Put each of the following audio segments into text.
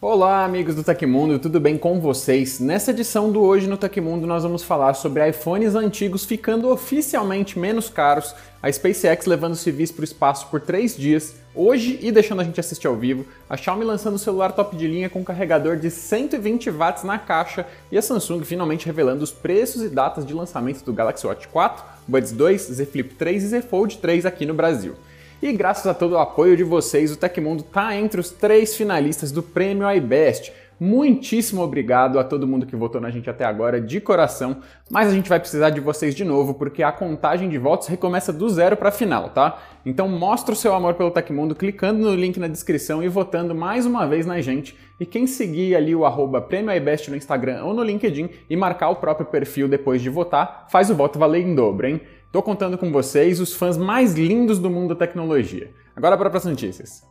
Olá, amigos do Tecmundo, tudo bem com vocês? Nessa edição do Hoje no Tecmundo, nós vamos falar sobre iPhones antigos ficando oficialmente menos caros, a SpaceX levando civis para o espaço por três dias, hoje e deixando a gente assistir ao vivo, a Xiaomi lançando o celular top de linha com carregador de 120 watts na caixa e a Samsung finalmente revelando os preços e datas de lançamento do Galaxy Watch 4, Buds 2, Z Flip 3 e Z Fold 3 aqui no Brasil. E graças a todo o apoio de vocês, o Tecmundo está entre os três finalistas do Prêmio iBest. Muitíssimo obrigado a todo mundo que votou na gente até agora, de coração. Mas a gente vai precisar de vocês de novo, porque a contagem de votos recomeça do zero para a final, tá? Então mostra o seu amor pelo Tecmundo clicando no link na descrição e votando mais uma vez na gente. E quem seguir ali o arroba no Instagram ou no LinkedIn e marcar o próprio perfil depois de votar, faz o voto valer em dobro, hein? Tô contando com vocês os fãs mais lindos do mundo da tecnologia. Agora para as notícias.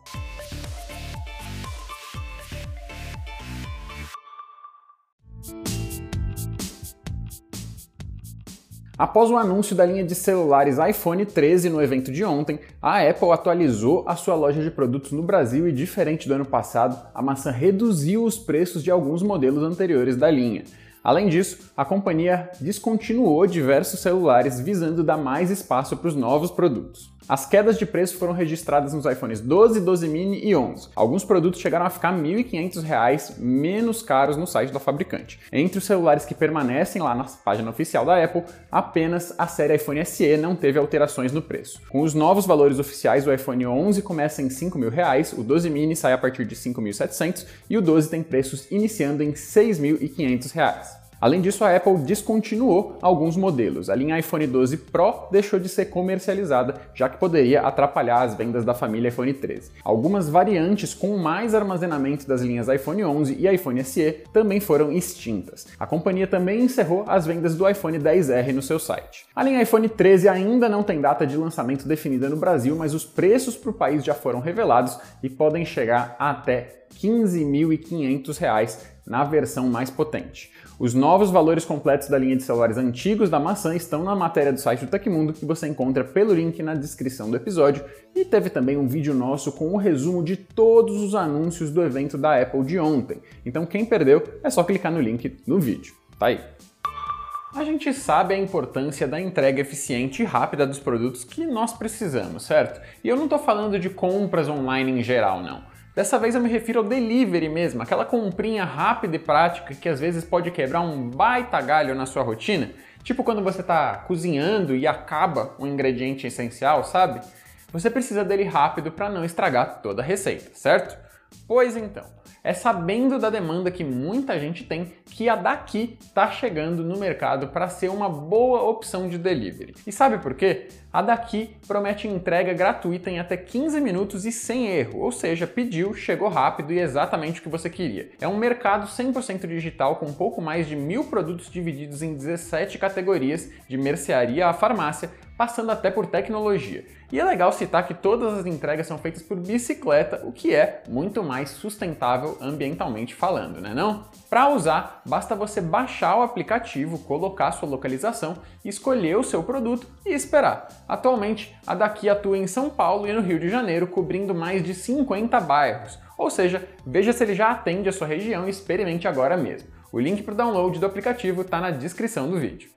Após o anúncio da linha de celulares iPhone 13 no evento de ontem, a Apple atualizou a sua loja de produtos no Brasil e, diferente do ano passado, a maçã reduziu os preços de alguns modelos anteriores da linha. Além disso, a companhia descontinuou diversos celulares visando dar mais espaço para os novos produtos. As quedas de preço foram registradas nos iPhones 12, 12 mini e 11. Alguns produtos chegaram a ficar R$ 1.500 menos caros no site da fabricante. Entre os celulares que permanecem lá na página oficial da Apple, apenas a série iPhone SE não teve alterações no preço. Com os novos valores oficiais, o iPhone 11 começa em R$ 5.000, o 12 mini sai a partir de R$ 5.700 e o 12 tem preços iniciando em R$ 6.500. Além disso, a Apple descontinuou alguns modelos. A linha iPhone 12 Pro deixou de ser comercializada, já que poderia atrapalhar as vendas da família iPhone 13. Algumas variantes com mais armazenamento das linhas iPhone 11 e iPhone SE também foram extintas. A companhia também encerrou as vendas do iPhone 10R no seu site. A linha iPhone 13 ainda não tem data de lançamento definida no Brasil, mas os preços para o país já foram revelados e podem chegar até R$ 15.500 na versão mais potente. Os novos valores completos da linha de celulares antigos da maçã estão na matéria do site do Tecmundo que você encontra pelo link na descrição do episódio e teve também um vídeo nosso com o resumo de todos os anúncios do evento da Apple de ontem. Então quem perdeu é só clicar no link no vídeo. Tá aí. A gente sabe a importância da entrega eficiente e rápida dos produtos que nós precisamos, certo? E eu não estou falando de compras online em geral, não. Dessa vez eu me refiro ao delivery mesmo, aquela comprinha rápida e prática que às vezes pode quebrar um baita galho na sua rotina, tipo quando você está cozinhando e acaba um ingrediente essencial, sabe? Você precisa dele rápido para não estragar toda a receita, certo? Pois então, é sabendo da demanda que muita gente tem que a daqui está chegando no mercado para ser uma boa opção de delivery. E sabe por quê? A daqui promete entrega gratuita em até 15 minutos e sem erro, ou seja, pediu, chegou rápido e exatamente o que você queria. É um mercado 100% digital com pouco mais de mil produtos divididos em 17 categorias, de mercearia à farmácia, passando até por tecnologia. E é legal citar que todas as entregas são feitas por bicicleta, o que é muito mais sustentável ambientalmente falando, né não? Para usar, basta você baixar o aplicativo, colocar sua localização, escolher o seu produto e esperar. Atualmente, a Daqui atua em São Paulo e no Rio de Janeiro, cobrindo mais de 50 bairros. Ou seja, veja se ele já atende a sua região e experimente agora mesmo. O link para o download do aplicativo está na descrição do vídeo.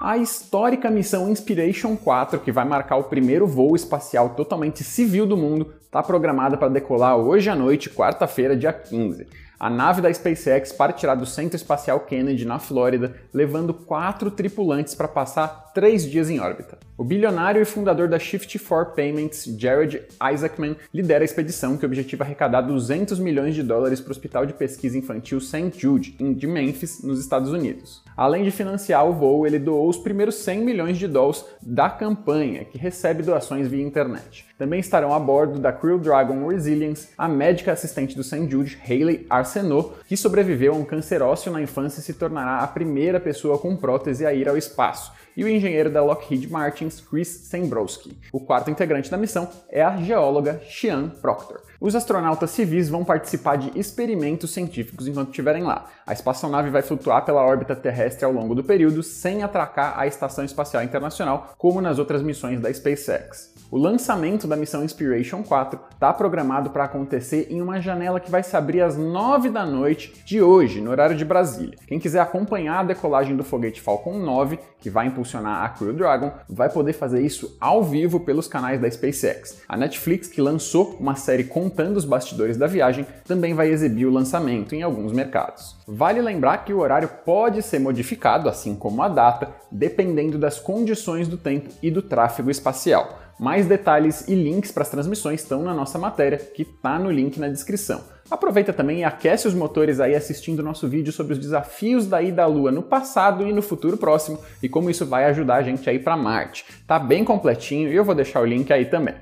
A histórica missão Inspiration 4, que vai marcar o primeiro voo espacial totalmente civil do mundo, está programada para decolar hoje à noite, quarta-feira, dia 15. A nave da SpaceX partirá do Centro Espacial Kennedy, na Flórida, levando quatro tripulantes para passar três dias em órbita. O bilionário e fundador da Shift4 Payments, Jared Isaacman, lidera a expedição que objetiva arrecadar 200 milhões de dólares para o Hospital de Pesquisa Infantil St. Jude, de Memphis, nos Estados Unidos. Além de financiar o voo, ele doou os primeiros 100 milhões de dólares da campanha, que recebe doações via internet. Também estarão a bordo da Crew Dragon Resilience a médica assistente do St. Jude, Hayley Arsenault, que sobreviveu a um câncer ósseo na infância e se tornará a primeira pessoa com prótese a ir ao espaço, e o engenheiro da Lockheed Martin, Chris Sembrowski. O quarto integrante da missão é a geóloga Xian Proctor. Os astronautas civis vão participar de experimentos científicos enquanto estiverem lá. A espaçonave vai flutuar pela órbita terrestre ao longo do período sem atracar a Estação Espacial Internacional, como nas outras missões da SpaceX. O lançamento da missão Inspiration 4 está programado para acontecer em uma janela que vai se abrir às 9 da noite de hoje, no horário de Brasília. Quem quiser acompanhar a decolagem do foguete Falcon 9, que vai impulsionar a Crew Dragon, vai poder fazer isso ao vivo pelos canais da SpaceX. A Netflix, que lançou uma série contando os bastidores da viagem, também vai exibir o lançamento em alguns mercados. Vale lembrar que o horário pode ser modificado, assim como a data, dependendo das condições do tempo e do tráfego espacial. Mais detalhes e links para as transmissões estão na nossa matéria, que está no link na descrição. Aproveita também e aquece os motores aí assistindo nosso vídeo sobre os desafios da ida à Lua no passado e no futuro próximo e como isso vai ajudar a gente a ir para Marte. Tá bem completinho e eu vou deixar o link aí também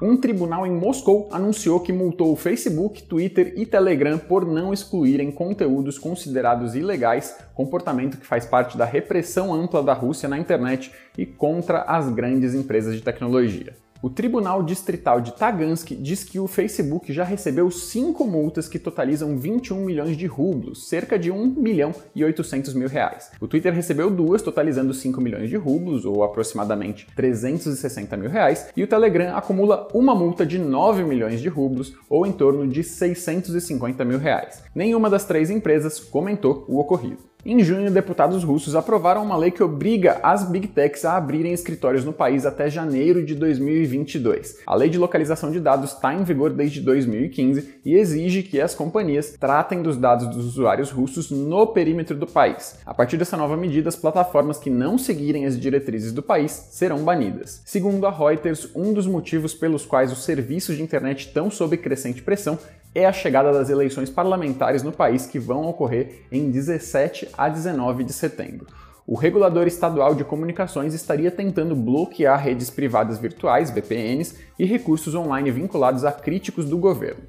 um tribunal em Moscou anunciou que multou o Facebook, Twitter e Telegram por não excluírem conteúdos considerados ilegais, comportamento que faz parte da repressão ampla da Rússia na internet e contra as grandes empresas de tecnologia. O Tribunal Distrital de Tagansk diz que o Facebook já recebeu cinco multas que totalizam 21 milhões de rublos, cerca de 1 milhão e 800 mil reais. O Twitter recebeu duas, totalizando 5 milhões de rublos, ou aproximadamente 360 mil reais, e o Telegram acumula uma multa de 9 milhões de rublos, ou em torno de 650 mil reais. Nenhuma das três empresas comentou o ocorrido. Em junho, deputados russos aprovaram uma lei que obriga as big techs a abrirem escritórios no país até janeiro de 2022. A lei de localização de dados está em vigor desde 2015 e exige que as companhias tratem dos dados dos usuários russos no perímetro do país. A partir dessa nova medida, as plataformas que não seguirem as diretrizes do país serão banidas. Segundo a Reuters, um dos motivos pelos quais os serviços de internet estão sob crescente pressão é a chegada das eleições parlamentares no país que vão ocorrer em 17 a 19 de setembro. O regulador estadual de comunicações estaria tentando bloquear redes privadas virtuais, VPNs, e recursos online vinculados a críticos do governo.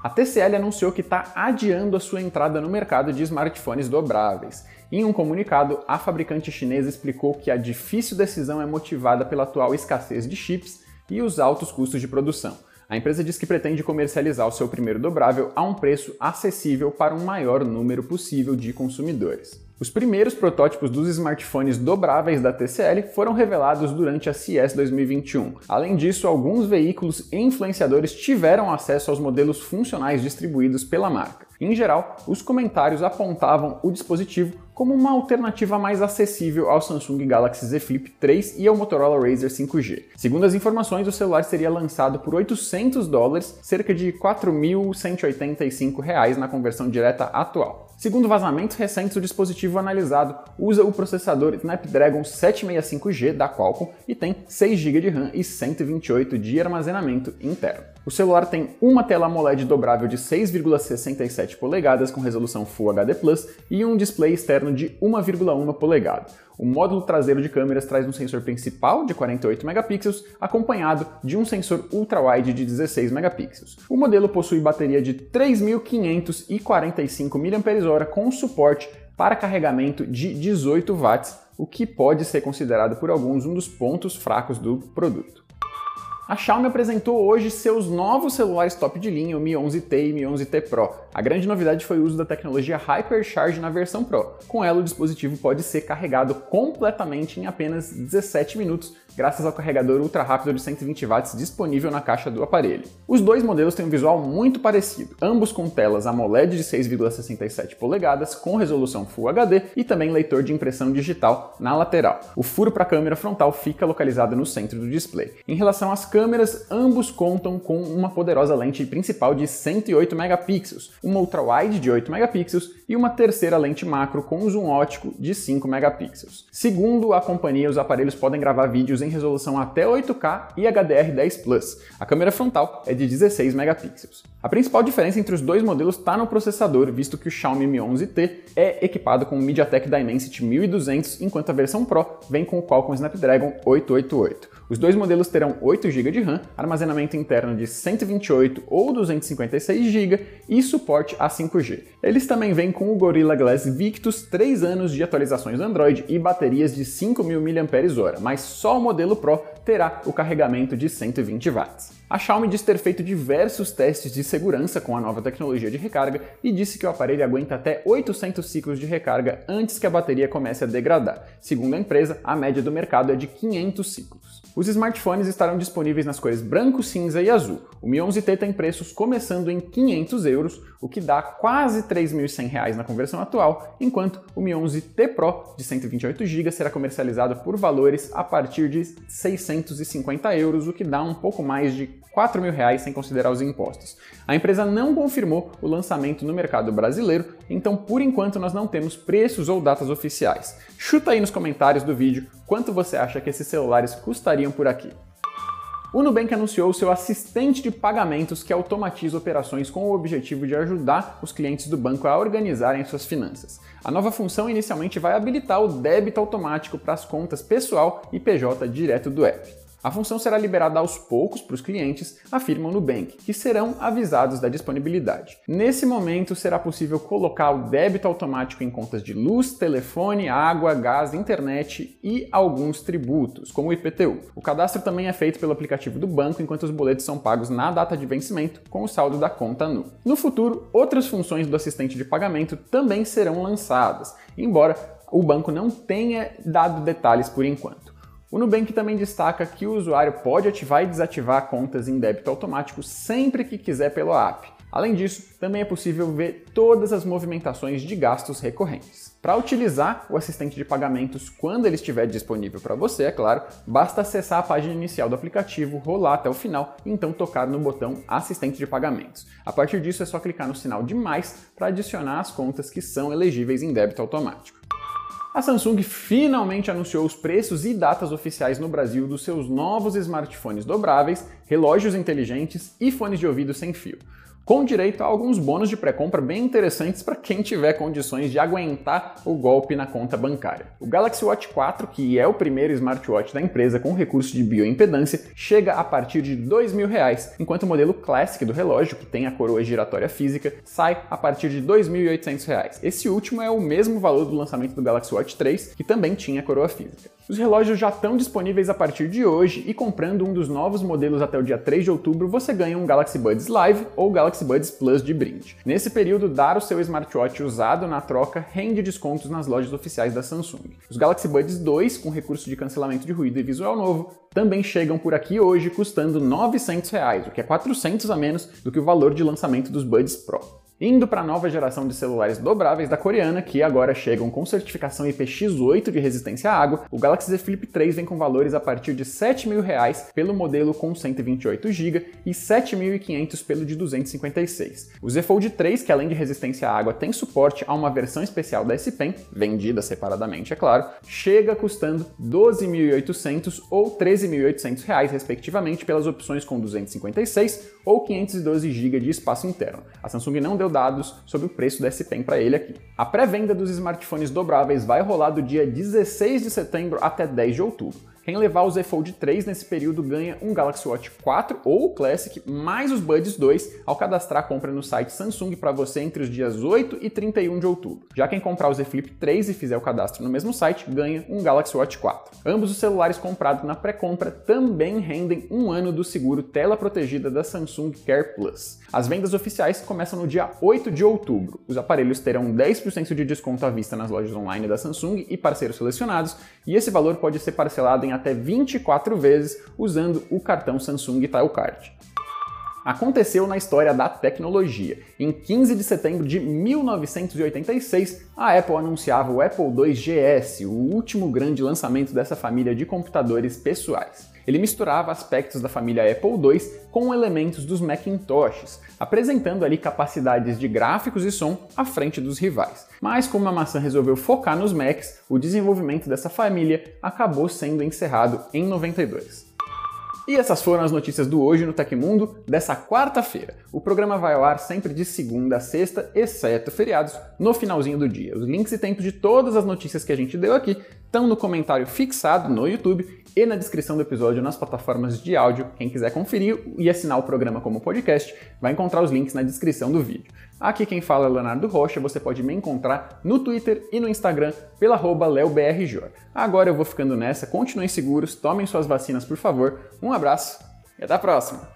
A TCL anunciou que está adiando a sua entrada no mercado de smartphones dobráveis. Em um comunicado, a fabricante chinesa explicou que a difícil decisão é motivada pela atual escassez de chips e os altos custos de produção. A empresa diz que pretende comercializar o seu primeiro dobrável a um preço acessível para um maior número possível de consumidores. Os primeiros protótipos dos smartphones dobráveis da TCL foram revelados durante a CES 2021. Além disso, alguns veículos e influenciadores tiveram acesso aos modelos funcionais distribuídos pela marca. Em geral, os comentários apontavam o dispositivo como uma alternativa mais acessível ao Samsung Galaxy Z Flip 3 e ao Motorola Razr 5G. Segundo as informações, o celular seria lançado por 800 dólares, cerca de 4.185 reais na conversão direta atual. Segundo vazamentos recentes, o dispositivo analisado usa o processador Snapdragon 765G da Qualcomm e tem 6 GB de RAM e 128 de armazenamento interno. O celular tem uma tela AMOLED dobrável de 6,67 polegadas com resolução Full HD e um display externo de 1,1 polegada. O módulo traseiro de câmeras traz um sensor principal de 48 megapixels, acompanhado de um sensor ultra-wide de 16 megapixels. O modelo possui bateria de 3.545 mAh com suporte para carregamento de 18 watts, o que pode ser considerado por alguns um dos pontos fracos do produto. A Xiaomi apresentou hoje seus novos celulares top de linha, o Mi 11T e Mi 11T Pro. A grande novidade foi o uso da tecnologia Hypercharge na versão Pro. Com ela, o dispositivo pode ser carregado completamente em apenas 17 minutos, graças ao carregador ultra rápido de 120 watts disponível na caixa do aparelho. Os dois modelos têm um visual muito parecido, ambos com telas AMOLED de 6,67 polegadas com resolução Full HD e também leitor de impressão digital na lateral. O furo para a câmera frontal fica localizado no centro do display. Em relação às câmeras, ambos contam com uma poderosa lente principal de 108 megapixels, uma ultra-wide de 8 megapixels e uma terceira lente macro com zoom ótico de 5 megapixels. Segundo a companhia, os aparelhos podem gravar vídeos em resolução até 8K e HDR10 Plus. A câmera frontal é de 16 megapixels. A principal diferença entre os dois modelos está no processador, visto que o Xiaomi Mi 11T é equipado com o MediaTek Dimensity 1200, enquanto a versão Pro vem com o Qualcomm Snapdragon 888. Os dois modelos terão 8 GB de RAM, armazenamento interno de 128 ou 256 GB e suporte a 5G. Eles também vêm com o Gorilla Glass Victus, 3 anos de atualizações Android e baterias de 5.000 mAh, mas só o modelo Pro terá o carregamento de 120 watts. A Xiaomi diz ter feito diversos testes de segurança com a nova tecnologia de recarga e disse que o aparelho aguenta até 800 ciclos de recarga antes que a bateria comece a degradar. Segundo a empresa, a média do mercado é de 500 ciclos. Os smartphones estarão disponíveis nas cores branco, cinza e azul. O Mi 11T tem preços começando em 500 euros, o que dá quase 3.100 reais na conversão atual, enquanto o Mi 11T Pro de 128 GB será comercializado por valores a partir de 650 euros, o que dá um pouco mais de 4 mil reais sem considerar os impostos. A empresa não confirmou o lançamento no mercado brasileiro, então por enquanto nós não temos preços ou datas oficiais. Chuta aí nos comentários do vídeo quanto você acha que esses celulares custariam por aqui. O Nubank anunciou seu assistente de pagamentos que automatiza operações com o objetivo de ajudar os clientes do banco a organizarem suas finanças. A nova função inicialmente vai habilitar o débito automático para as contas pessoal e PJ direto do app. A função será liberada aos poucos para os clientes, afirma o Nubank, que serão avisados da disponibilidade. Nesse momento, será possível colocar o débito automático em contas de luz, telefone, água, gás, internet e alguns tributos, como o IPTU. O cadastro também é feito pelo aplicativo do banco, enquanto os boletos são pagos na data de vencimento, com o saldo da conta nu. No futuro, outras funções do assistente de pagamento também serão lançadas, embora o banco não tenha dado detalhes por enquanto. O Nubank também destaca que o usuário pode ativar e desativar contas em débito automático sempre que quiser pelo app. Além disso, também é possível ver todas as movimentações de gastos recorrentes. Para utilizar o assistente de pagamentos quando ele estiver disponível para você, é claro, basta acessar a página inicial do aplicativo, rolar até o final e então tocar no botão Assistente de Pagamentos. A partir disso é só clicar no sinal de mais para adicionar as contas que são elegíveis em débito automático. A Samsung finalmente anunciou os preços e datas oficiais no Brasil dos seus novos smartphones dobráveis, relógios inteligentes e fones de ouvido sem fio com direito a alguns bônus de pré-compra bem interessantes para quem tiver condições de aguentar o golpe na conta bancária. O Galaxy Watch 4, que é o primeiro smartwatch da empresa com recurso de bioimpedância, chega a partir de R$ 2.000, enquanto o modelo Classic do relógio, que tem a coroa giratória física, sai a partir de R$ 2.800. Esse último é o mesmo valor do lançamento do Galaxy Watch 3, que também tinha coroa física. Os relógios já estão disponíveis a partir de hoje e comprando um dos novos modelos até o dia 3 de outubro, você ganha um Galaxy Buds Live ou Galaxy Buds Plus de brinde. Nesse período, dar o seu smartwatch usado na troca rende descontos nas lojas oficiais da Samsung. Os Galaxy Buds 2, com recurso de cancelamento de ruído e visual novo, também chegam por aqui hoje custando 900 reais, o que é 400 a menos do que o valor de lançamento dos Buds Pro. Indo para a nova geração de celulares dobráveis da coreana, que agora chegam com certificação IPX8 de resistência à água, o Galaxy Z Flip 3 vem com valores a partir de R$ 7.000 pelo modelo com 128GB e R$ 7.500 pelo de 256. O Z Fold 3, que além de resistência à água tem suporte a uma versão especial da S Pen, vendida separadamente, é claro, chega custando R$ 12.800 ou R$ 13.800 respectivamente pelas opções com 256 ou 512 GB de espaço interno. A Samsung não deu deu dados sobre o preço da S Pen para ele aqui. A pré-venda dos smartphones dobráveis vai rolar do dia 16 de setembro até 10 de outubro. Quem levar o Z Fold 3 nesse período ganha um Galaxy Watch 4 ou Classic mais os Buds 2 ao cadastrar a compra no site Samsung para você entre os dias 8 e 31 de outubro. Já quem comprar o Z Flip 3 e fizer o cadastro no mesmo site ganha um Galaxy Watch 4. Ambos os celulares comprados na pré-compra também rendem um ano do seguro tela protegida da Samsung Care Plus. As vendas oficiais começam no dia 8 de outubro. Os aparelhos terão 10% de desconto à vista nas lojas online da Samsung e parceiros selecionados, e esse valor pode ser parcelado em até 24 vezes usando o cartão Samsung Card. Aconteceu na história da tecnologia. Em 15 de setembro de 1986, a Apple anunciava o Apple II GS, o último grande lançamento dessa família de computadores pessoais. Ele misturava aspectos da família Apple II com elementos dos Macintoshes, apresentando ali capacidades de gráficos e som à frente dos rivais. Mas como a maçã resolveu focar nos Macs, o desenvolvimento dessa família acabou sendo encerrado em 92. E essas foram as notícias do Hoje no Tecmundo dessa quarta-feira. O programa vai ao ar sempre de segunda a sexta, exceto feriados, no finalzinho do dia. Os links e tempos de todas as notícias que a gente deu aqui estão no comentário fixado no YouTube e na descrição do episódio nas plataformas de áudio. Quem quiser conferir e assinar o programa como podcast, vai encontrar os links na descrição do vídeo. Aqui quem fala é Leonardo Rocha, você pode me encontrar no Twitter e no Instagram pela leobrjor. Agora eu vou ficando nessa, continuem seguros, tomem suas vacinas por favor, um abraço e até a próxima!